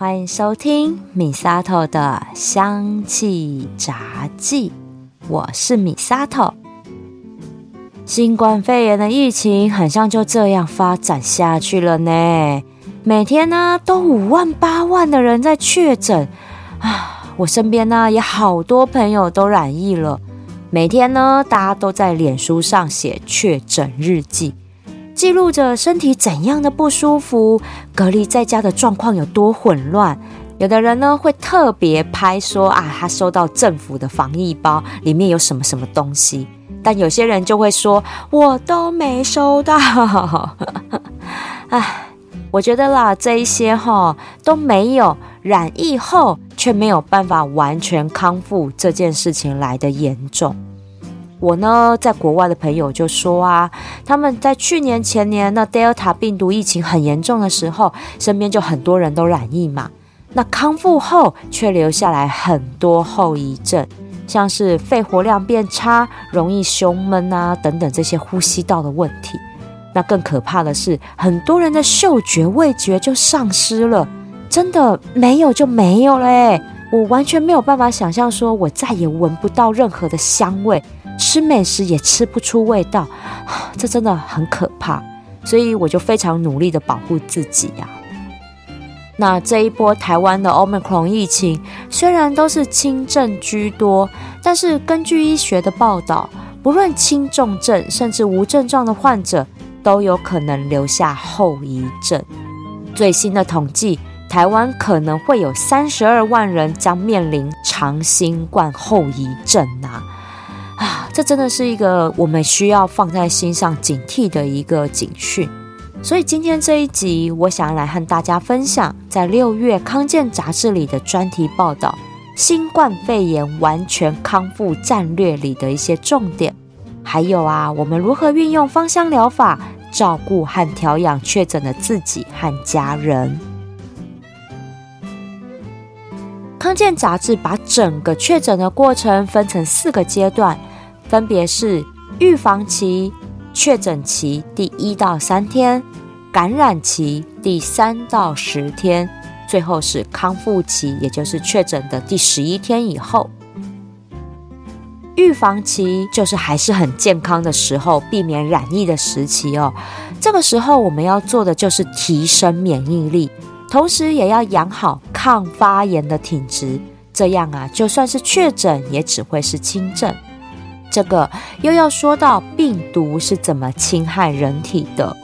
欢迎收听米沙头的香气杂记，我是米沙头。新冠肺炎的疫情很像就这样发展下去了呢，每天呢都五万八万的人在确诊啊，我身边呢也好多朋友都染疫了，每天呢大家都在脸书上写确诊日记。记录着身体怎样的不舒服，隔离在家的状况有多混乱。有的人呢会特别拍说啊，他收到政府的防疫包，里面有什么什么东西。但有些人就会说，我都没收到。唉，我觉得啦，这一些哈都没有染疫后却没有办法完全康复这件事情来的严重。我呢，在国外的朋友就说啊，他们在去年前年那 Delta 病毒疫情很严重的时候，身边就很多人都染疫嘛。那康复后却留下来很多后遗症，像是肺活量变差、容易胸闷啊等等这些呼吸道的问题。那更可怕的是，很多人的嗅觉、味觉就丧失了，真的没有就没有嘞。我完全没有办法想象，说我再也闻不到任何的香味。吃美食也吃不出味道，这真的很可怕，所以我就非常努力的保护自己呀。那这一波台湾的 Omicron 疫情虽然都是轻症居多，但是根据医学的报道，不论轻重症甚至无症状的患者都有可能留下后遗症。最新的统计，台湾可能会有三十二万人将面临长新冠后遗症呐。啊，这真的是一个我们需要放在心上、警惕的一个警讯。所以今天这一集，我想要来和大家分享，在六月康健杂志里的专题报道——新冠肺炎完全康复战略里的一些重点，还有啊，我们如何运用芳香疗法照顾和调养确诊的自己和家人。康健杂志把整个确诊的过程分成四个阶段。分别是预防期、确诊期第一到三天、感染期第三到十天，最后是康复期，也就是确诊的第十一天以后。预防期就是还是很健康的时候，避免染疫的时期哦。这个时候我们要做的就是提升免疫力，同时也要养好抗发炎的体质，这样啊，就算是确诊，也只会是轻症。这个又要说到病毒是怎么侵害人体的。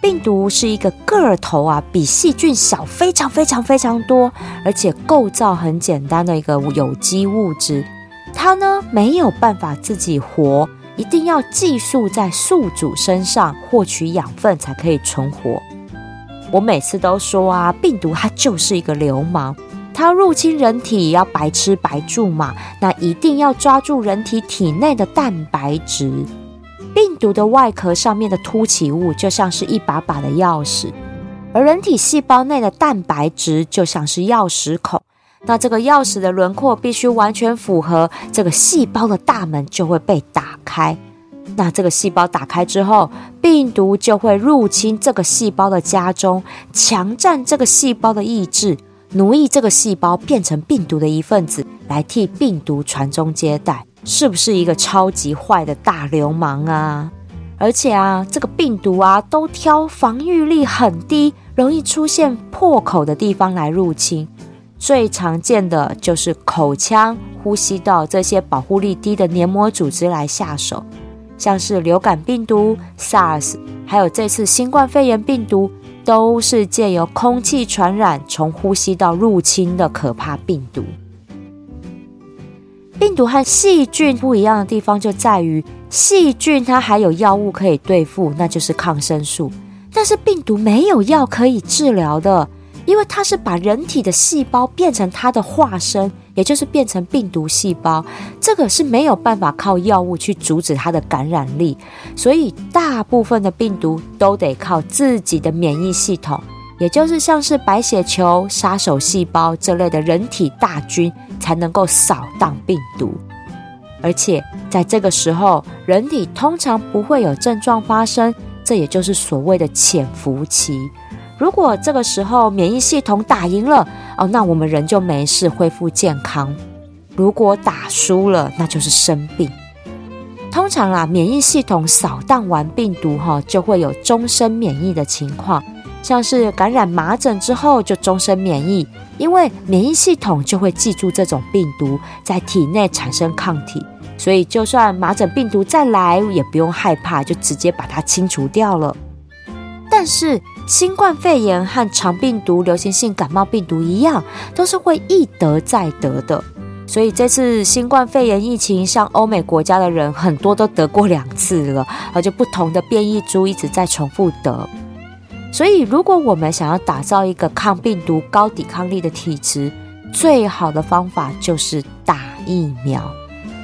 病毒是一个个头啊比细菌小非常非常非常多，而且构造很简单的一个有机物质。它呢没有办法自己活，一定要寄宿在宿主身上获取养分才可以存活。我每次都说啊，病毒它就是一个流氓。它入侵人体也要白吃白住嘛，那一定要抓住人体体内的蛋白质。病毒的外壳上面的凸起物就像是一把把的钥匙，而人体细胞内的蛋白质就像是钥匙孔。那这个钥匙的轮廓必须完全符合，这个细胞的大门就会被打开。那这个细胞打开之后，病毒就会入侵这个细胞的家中，强占这个细胞的意志。奴役这个细胞变成病毒的一份子，来替病毒传宗接代，是不是一个超级坏的大流氓啊？而且啊，这个病毒啊，都挑防御力很低、容易出现破口的地方来入侵。最常见的就是口腔、呼吸道这些保护力低的黏膜组织来下手，像是流感病毒、SARS，还有这次新冠肺炎病毒。都是借由空气传染、从呼吸道入侵的可怕病毒。病毒和细菌不一样的地方就在于，细菌它还有药物可以对付，那就是抗生素。但是病毒没有药可以治疗的。因为它是把人体的细胞变成它的化身，也就是变成病毒细胞，这个是没有办法靠药物去阻止它的感染力，所以大部分的病毒都得靠自己的免疫系统，也就是像是白血球、杀手细胞这类的人体大军才能够扫荡病毒。而且在这个时候，人体通常不会有症状发生，这也就是所谓的潜伏期。如果这个时候免疫系统打赢了哦，那我们人就没事，恢复健康；如果打输了，那就是生病。通常啊，免疫系统扫荡完病毒哈，就会有终身免疫的情况，像是感染麻疹之后就终身免疫，因为免疫系统就会记住这种病毒在体内产生抗体，所以就算麻疹病毒再来也不用害怕，就直接把它清除掉了。但是新冠肺炎和肠病毒、流行性感冒病毒一样，都是会一得再得的。所以这次新冠肺炎疫情，像欧美国家的人很多都得过两次了，而且不同的变异株一直在重复得。所以如果我们想要打造一个抗病毒、高抵抗力的体质，最好的方法就是打疫苗，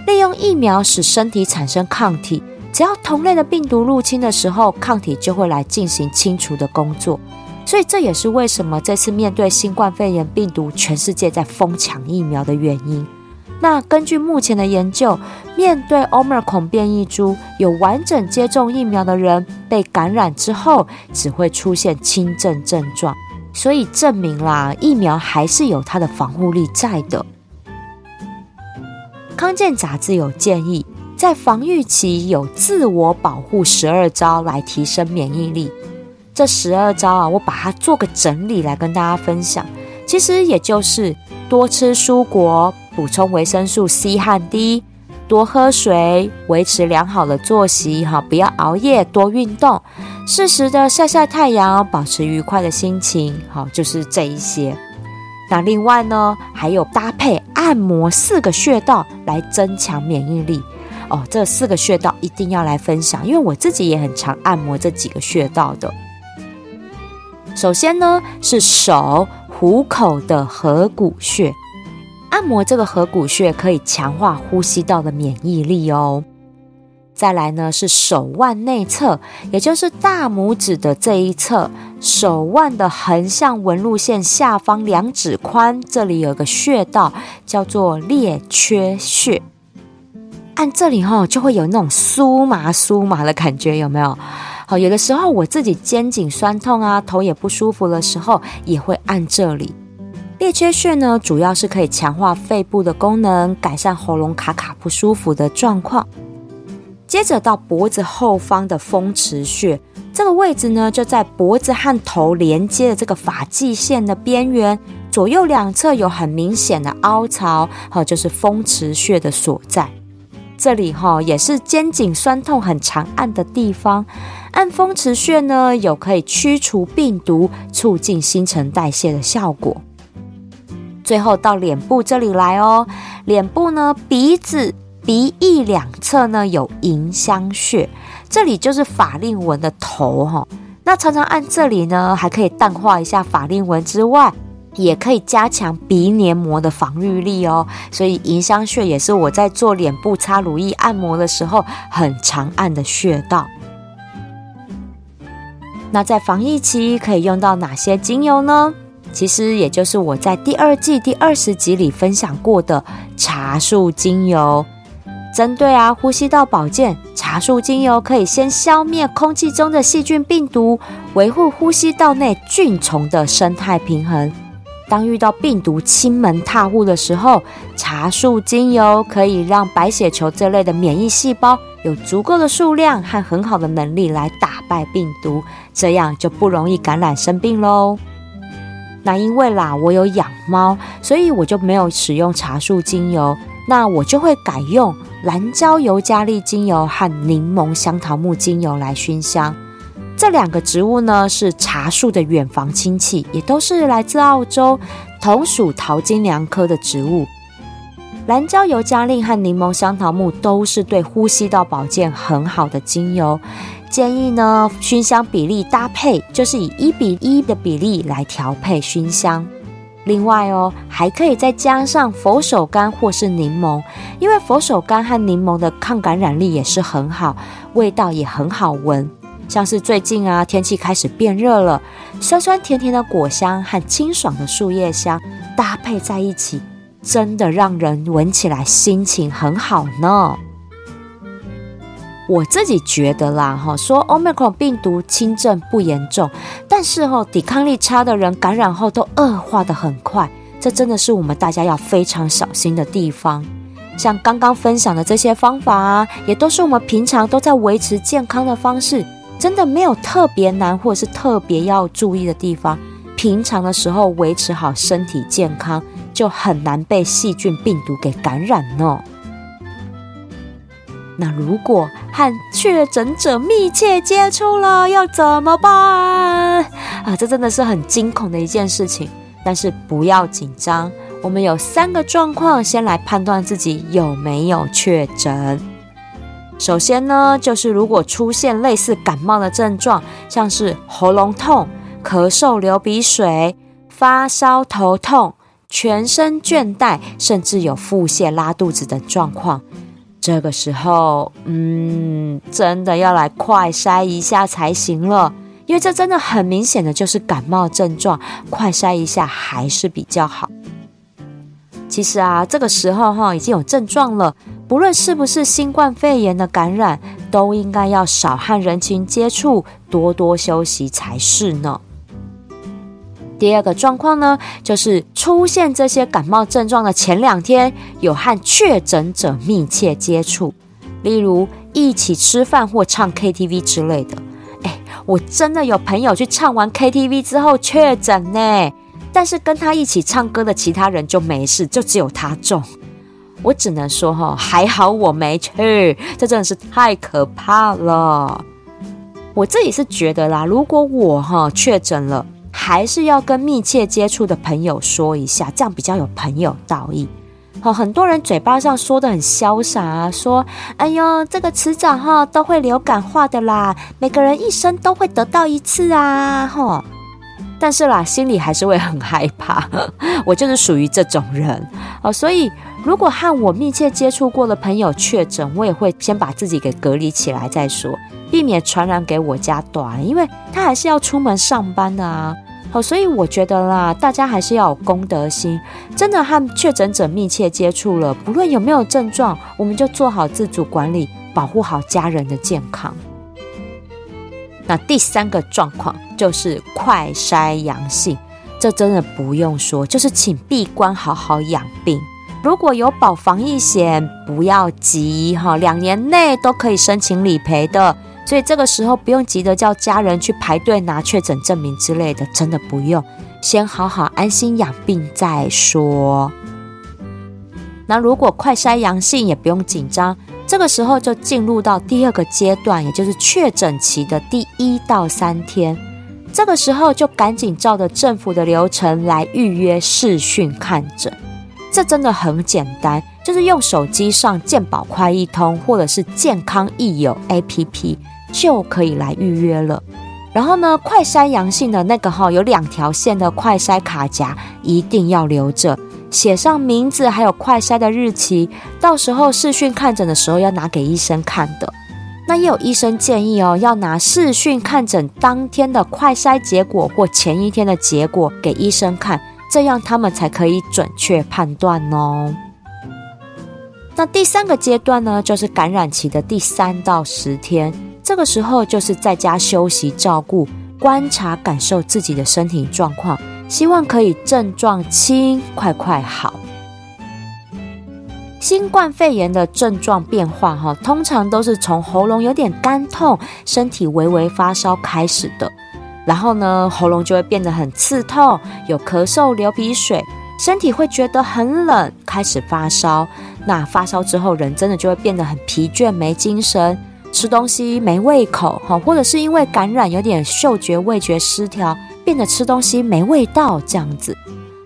利用疫苗使身体产生抗体。只要同类的病毒入侵的时候，抗体就会来进行清除的工作。所以这也是为什么这次面对新冠肺炎病毒，全世界在疯抢疫苗的原因。那根据目前的研究，面对 Omicron 变异株，有完整接种疫苗的人被感染之后，只会出现轻症症状。所以证明啦，疫苗还是有它的防护力在的。康健杂志有建议。在防御期有自我保护十二招来提升免疫力。这十二招啊，我把它做个整理来跟大家分享。其实也就是多吃蔬果，补充维生素 C 和 D，多喝水，维持良好的作息，哈，不要熬夜，多运动，适时的晒晒太阳，保持愉快的心情，好，就是这一些。那另外呢，还有搭配按摩四个穴道来增强免疫力。哦，这四个穴道一定要来分享，因为我自己也很常按摩这几个穴道的。首先呢，是手虎口的合谷穴，按摩这个合谷穴可以强化呼吸道的免疫力哦。再来呢，是手腕内侧，也就是大拇指的这一侧，手腕的横向纹路线下方两指宽，这里有个穴道叫做列缺穴。按这里哈，就会有那种酥麻酥麻的感觉，有没有？好，有的时候我自己肩颈酸痛啊，头也不舒服的时候，也会按这里。列缺穴呢，主要是可以强化肺部的功能，改善喉咙卡卡不舒服的状况。接着到脖子后方的风池穴，这个位置呢，就在脖子和头连接的这个发际线的边缘，左右两侧有很明显的凹槽，好，就是风池穴的所在。这里哈也是肩颈酸痛很常按的地方，按风池穴呢有可以驱除病毒、促进新陈代谢的效果。最后到脸部这里来哦，脸部呢鼻子、鼻翼两侧呢有迎香穴，这里就是法令纹的头哈。那常常按这里呢，还可以淡化一下法令纹之外。也可以加强鼻黏膜的防御力哦，所以迎香穴也是我在做脸部擦乳液按摩的时候很常按的穴道。那在防疫期可以用到哪些精油呢？其实也就是我在第二季第二十集里分享过的茶树精油。针对啊呼吸道保健，茶树精油可以先消灭空气中的细菌病毒，维护呼吸道内菌虫的生态平衡。当遇到病毒侵门踏户的时候，茶树精油可以让白血球这类的免疫细胞有足够的数量和很好的能力来打败病毒，这样就不容易感染生病喽。那因为啦，我有养猫，所以我就没有使用茶树精油，那我就会改用蓝椒油加利精油和柠檬香桃木精油来熏香。这两个植物呢，是茶树的远房亲戚，也都是来自澳洲，同属桃金娘科的植物。蓝椒油加令和柠檬香桃木都是对呼吸道保健很好的精油，建议呢熏香比例搭配就是以一比一的比例来调配熏香。另外哦，还可以再加上佛手柑或是柠檬，因为佛手柑和柠檬的抗感染力也是很好，味道也很好闻。像是最近啊，天气开始变热了，酸酸甜甜的果香和清爽的树叶香搭配在一起，真的让人闻起来心情很好呢。我自己觉得啦，哈，说 Omicron 病毒轻症不严重，但是哈，抵抗力差的人感染后都恶化的很快，这真的是我们大家要非常小心的地方。像刚刚分享的这些方法啊，也都是我们平常都在维持健康的方式，真的没有特别难或者是特别要注意的地方。平常的时候维持好身体健康，就很难被细菌病毒给感染呢。那如果和确诊者密切接触了，要怎么办啊？这真的是很惊恐的一件事情。但是不要紧张，我们有三个状况，先来判断自己有没有确诊。首先呢，就是如果出现类似感冒的症状，像是喉咙痛、咳嗽、流鼻水、发烧、头痛、全身倦怠，甚至有腹泻、拉肚子等状况。这个时候，嗯，真的要来快筛一下才行了，因为这真的很明显的就是感冒症状，快筛一下还是比较好。其实啊，这个时候哈已经有症状了，不论是不是新冠肺炎的感染，都应该要少和人群接触，多多休息才是呢。第二个状况呢，就是出现这些感冒症状的前两天，有和确诊者密切接触，例如一起吃饭或唱 KTV 之类的。哎，我真的有朋友去唱完 KTV 之后确诊呢，但是跟他一起唱歌的其他人就没事，就只有他中。我只能说哈，还好我没去，这真的是太可怕了。我自己是觉得啦，如果我哈确诊了。还是要跟密切接触的朋友说一下，这样比较有朋友道义。好，很多人嘴巴上说的很潇洒啊，说：“哎呦，这个迟早哈都会流感化的啦，每个人一生都会得到一次啊。”哈，但是啦，心里还是会很害怕。我就是属于这种人哦，所以如果和我密切接触过的朋友确诊，我也会先把自己给隔离起来再说，避免传染给我家短，因为他还是要出门上班的啊。好，所以我觉得啦，大家还是要有公德心，真的和确诊者密切接触了，不论有没有症状，我们就做好自主管理，保护好家人的健康。那第三个状况就是快筛阳性，这真的不用说，就是请闭关好好养病。如果有保防疫险，不要急哈，两年内都可以申请理赔的。所以这个时候不用急着叫家人去排队拿确诊证明之类的，真的不用，先好好安心养病再说。那如果快筛阳性也不用紧张，这个时候就进入到第二个阶段，也就是确诊期的第一到三天。这个时候就赶紧照着政府的流程来预约视讯看诊，这真的很简单，就是用手机上健保快易通或者是健康易友 APP。就可以来预约了。然后呢，快筛阳性的那个哈，有两条线的快筛卡夹一定要留着，写上名字还有快筛的日期。到时候视讯看诊的时候要拿给医生看的。那也有医生建议哦，要拿视讯看诊当天的快筛结果或前一天的结果给医生看，这样他们才可以准确判断哦。那第三个阶段呢，就是感染期的第三到十天。这个时候就是在家休息、照顾、观察、感受自己的身体状况，希望可以症状轻，快快好。新冠肺炎的症状变化，哈，通常都是从喉咙有点干痛、身体微微发烧开始的，然后呢，喉咙就会变得很刺痛，有咳嗽、流鼻水，身体会觉得很冷，开始发烧。那发烧之后，人真的就会变得很疲倦、没精神。吃东西没胃口，哈，或者是因为感染有点嗅觉味觉失调，变得吃东西没味道这样子，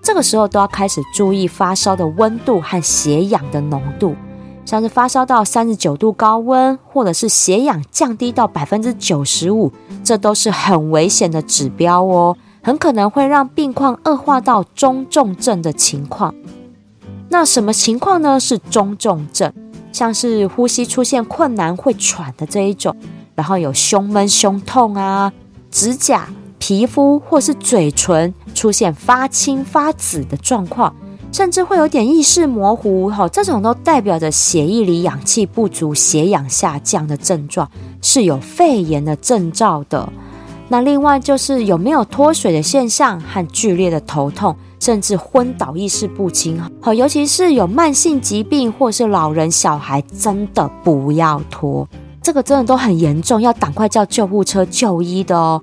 这个时候都要开始注意发烧的温度和血氧的浓度，像是发烧到三十九度高温，或者是血氧降低到百分之九十五，这都是很危险的指标哦，很可能会让病况恶化到中重症的情况。那什么情况呢？是中重症。像是呼吸出现困难、会喘的这一种，然后有胸闷、胸痛啊，指甲、皮肤或是嘴唇出现发青发紫的状况，甚至会有点意识模糊，哈，这种都代表着血液里氧气不足、血氧下降的症状，是有肺炎的征兆的。那另外就是有没有脱水的现象和剧烈的头痛，甚至昏倒、意识不清，好，尤其是有慢性疾病或是老人、小孩，真的不要拖，这个真的都很严重，要赶快叫救护车就医的哦。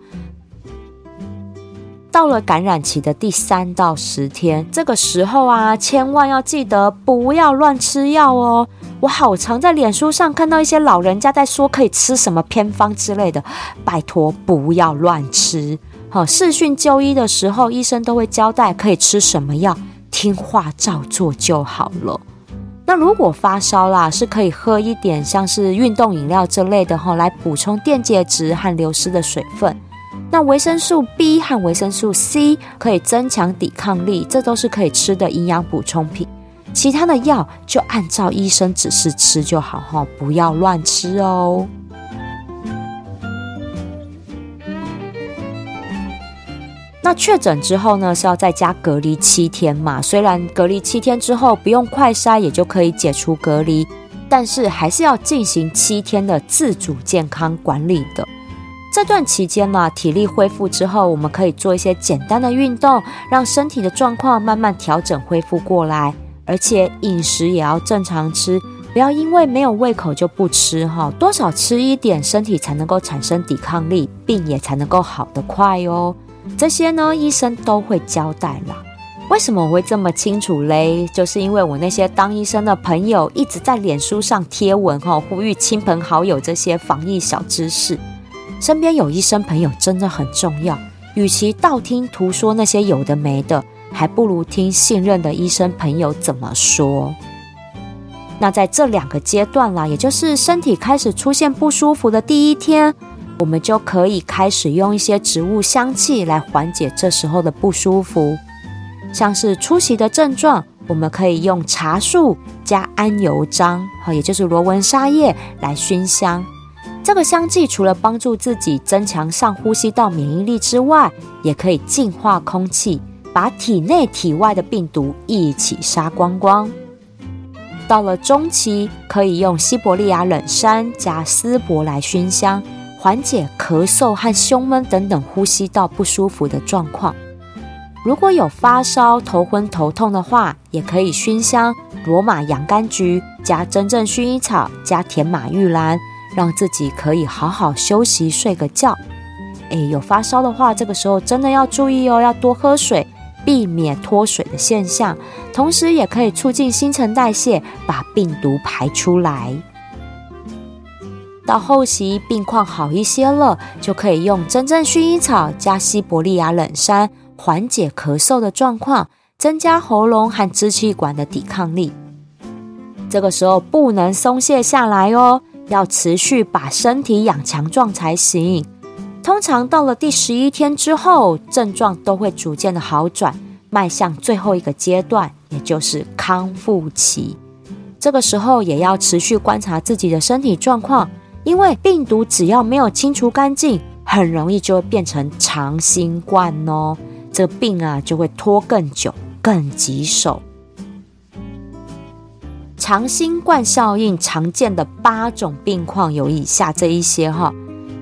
到了感染期的第三到十天，这个时候啊，千万要记得不要乱吃药哦。我好常在脸书上看到一些老人家在说可以吃什么偏方之类的，拜托不要乱吃。好，视讯就医的时候，医生都会交代可以吃什么药，听话照做就好了。那如果发烧啦，是可以喝一点像是运动饮料之类的哈，来补充电解质和流失的水分。那维生素 B 和维生素 C 可以增强抵抗力，这都是可以吃的营养补充品。其他的药就按照医生指示吃就好哈，不要乱吃哦。那确诊之后呢，是要在家隔离七天嘛？虽然隔离七天之后不用快筛也就可以解除隔离，但是还是要进行七天的自主健康管理的。这段期间嘛，体力恢复之后，我们可以做一些简单的运动，让身体的状况慢慢调整恢复过来。而且饮食也要正常吃，不要因为没有胃口就不吃哈，多少吃一点，身体才能够产生抵抗力，病也才能够好得快哦。这些呢，医生都会交代啦。为什么我会这么清楚嘞？就是因为我那些当医生的朋友一直在脸书上贴文哈，呼吁亲朋好友这些防疫小知识。身边有医生朋友真的很重要，与其道听途说那些有的没的，还不如听信任的医生朋友怎么说。那在这两个阶段啦，也就是身体开始出现不舒服的第一天，我们就可以开始用一些植物香气来缓解这时候的不舒服。像是出席的症状，我们可以用茶树加安油樟，哈，也就是罗纹沙叶来熏香。这个香剂除了帮助自己增强上呼吸道免疫力之外，也可以净化空气，把体内体外的病毒一起杀光光。到了中期，可以用西伯利亚冷杉加丝柏来熏香，缓解咳嗽和胸闷等等呼吸道不舒服的状况。如果有发烧、头昏、头痛的话，也可以熏香罗马洋甘菊加真正薰衣草加甜马玉兰。让自己可以好好休息，睡个觉。哎，有发烧的话，这个时候真的要注意哦，要多喝水，避免脱水的现象。同时，也可以促进新陈代谢，把病毒排出来。到后期病况好一些了，就可以用真正薰衣草加西伯利亚冷杉，缓解咳嗽的状况，增加喉咙和支气管的抵抗力。这个时候不能松懈下来哦。要持续把身体养强壮才行。通常到了第十一天之后，症状都会逐渐的好转，迈向最后一个阶段，也就是康复期。这个时候也要持续观察自己的身体状况，因为病毒只要没有清除干净，很容易就会变成长新冠哦。这病啊就会拖更久、更棘手。长新冠效应常见的八种病况有以下这一些哈，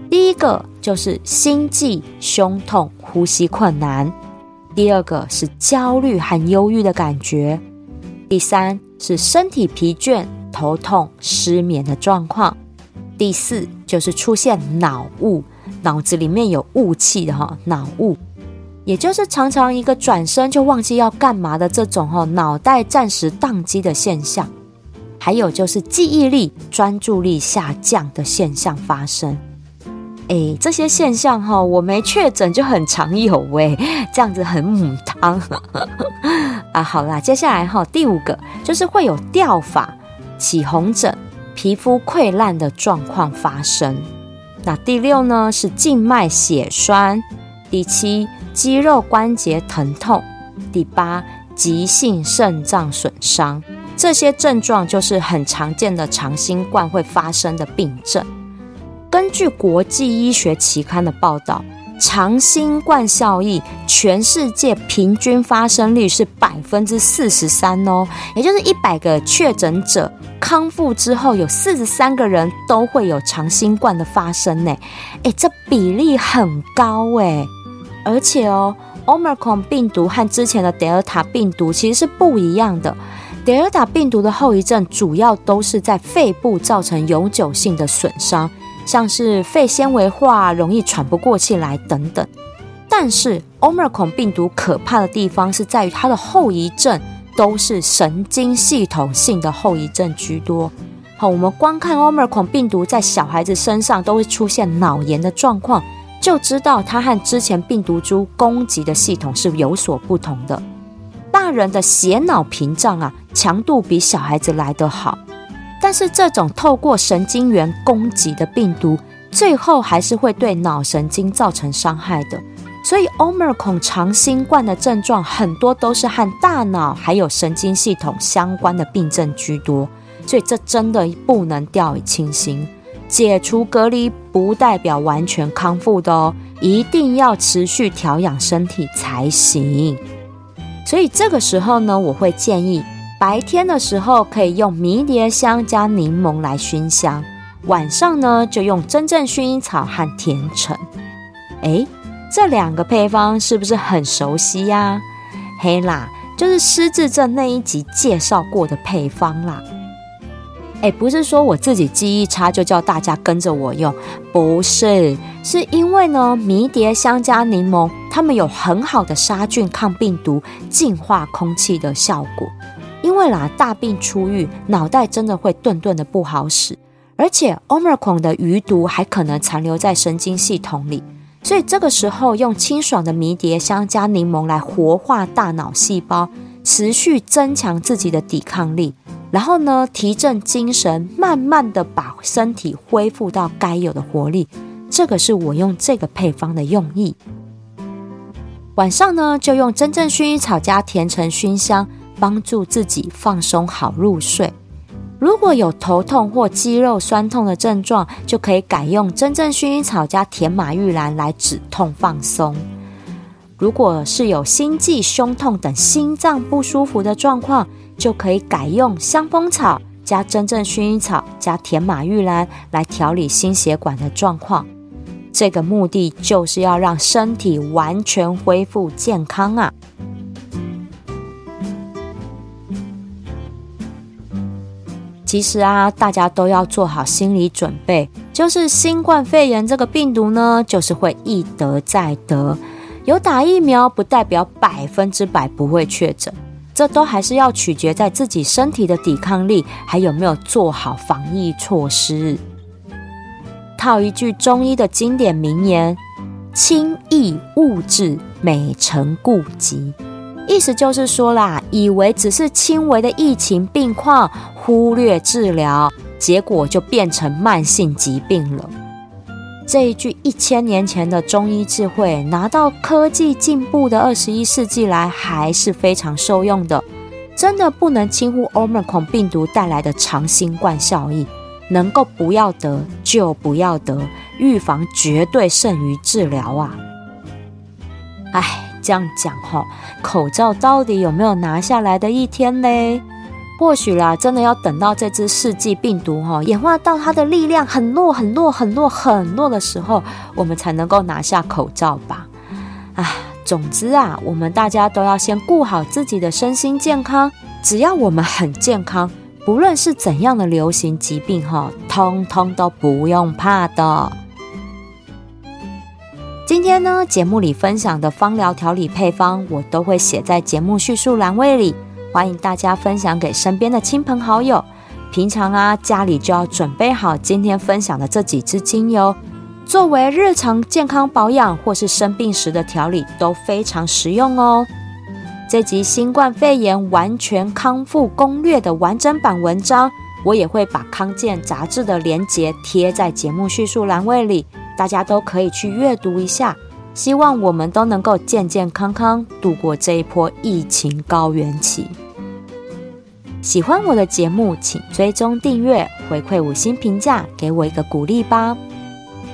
第一个就是心悸、胸痛、呼吸困难；第二个是焦虑和忧郁的感觉；第三是身体疲倦、头痛、失眠的状况；第四就是出现脑雾，脑子里面有雾气的哈，脑雾，也就是常常一个转身就忘记要干嘛的这种哈，脑袋暂时宕机的现象。还有就是记忆力、专注力下降的现象发生，哎，这些现象哈，我没确诊就很常有喂，这样子很母汤 啊。好啦，接下来哈，第五个就是会有掉发、起红疹、皮肤溃烂的状况发生。那第六呢是静脉血栓，第七肌肉关节疼痛，第八急性肾脏损伤。这些症状就是很常见的长新冠会发生的病症。根据国际医学期刊的报道，长新冠效益，全世界平均发生率是百分之四十三哦，也就是一百个确诊者康复之后，有四十三个人都会有长新冠的发生呢。哎，这比例很高哎，而且哦，Omicron 病毒和之前的德尔塔病毒其实是不一样的。德尔塔病毒的后遗症主要都是在肺部造成永久性的损伤。像是肺纤维化、容易喘不过气来等等，但是 Omicron 病毒可怕的地方是在于它的后遗症都是神经系统性的后遗症居多。好，我们光看 Omicron 病毒在小孩子身上都会出现脑炎的状况，就知道它和之前病毒株攻击的系统是有所不同的。大人的血脑屏障啊，强度比小孩子来得好。但是这种透过神经元攻击的病毒，最后还是会对脑神经造成伤害的。所以，Omicron 长新冠的症状很多都是和大脑还有神经系统相关的病症居多。所以，这真的不能掉以轻心。解除隔离不代表完全康复的哦，一定要持续调养身体才行。所以这个时候呢，我会建议。白天的时候可以用迷迭香加柠檬来熏香，晚上呢就用真正薰衣草和甜橙。哎，这两个配方是不是很熟悉呀？嘿啦，就是失智症那一集介绍过的配方啦。哎，不是说我自己记忆差就叫大家跟着我用，不是，是因为呢迷迭香加柠檬，它们有很好的杀菌、抗病毒、净化空气的效果。因为啦，大病初愈，脑袋真的会顿顿的不好使，而且 Omicron 的余毒还可能残留在神经系统里，所以这个时候用清爽的迷迭香加柠檬来活化大脑细胞，持续增强自己的抵抗力，然后呢提振精神，慢慢的把身体恢复到该有的活力，这个是我用这个配方的用意。晚上呢就用真正薰衣草加甜橙熏香。帮助自己放松好入睡。如果有头痛或肌肉酸痛的症状，就可以改用真正薰衣草加甜马玉兰来止痛放松。如果是有心悸、胸痛等心脏不舒服的状况，就可以改用香蜂草加真正薰衣草加甜马玉兰来调理心血管的状况。这个目的就是要让身体完全恢复健康啊！其实啊，大家都要做好心理准备，就是新冠肺炎这个病毒呢，就是会一得再得。有打疫苗不代表百分之百不会确诊，这都还是要取决在自己身体的抵抗力，还有没有做好防疫措施。套一句中医的经典名言：“轻易误治，美成痼疾。”意思就是说啦，以为只是轻微的疫情病况，忽略治疗，结果就变成慢性疾病了。这一句一千年前的中医智慧，拿到科技进步的二十一世纪来，还是非常受用的。真的不能轻忽 Omicron 病毒带来的长新冠效应，能够不要得就不要得，预防绝对胜于治疗啊！哎。这样讲哈，口罩到底有没有拿下来的一天嘞？或许啦，真的要等到这只世纪病毒哈演化到它的力量很弱、很弱、很弱、很弱的时候，我们才能够拿下口罩吧。啊，总之啊，我们大家都要先顾好自己的身心健康。只要我们很健康，不论是怎样的流行疾病哈，通通都不用怕的。今天呢，节目里分享的芳疗调理配方，我都会写在节目叙述栏位里，欢迎大家分享给身边的亲朋好友。平常啊，家里就要准备好今天分享的这几支精油，作为日常健康保养或是生病时的调理都非常实用哦。这集新冠肺炎完全康复攻略的完整版文章，我也会把康健杂志的链接贴在节目叙述栏位里。大家都可以去阅读一下，希望我们都能够健健康康度过这一波疫情高原期。喜欢我的节目请追踪订阅，回馈五星评价，给我一个鼓励吧。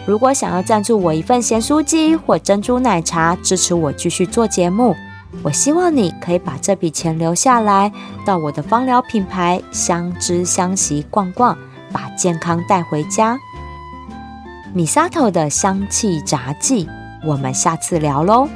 如果想要赞助我一份咸酥鸡或珍珠奶茶，支持我继续做节目，我希望你可以把这笔钱留下来，到我的芳疗品牌相知相惜逛逛，把健康带回家。米沙头的香气炸技，我们下次聊喽。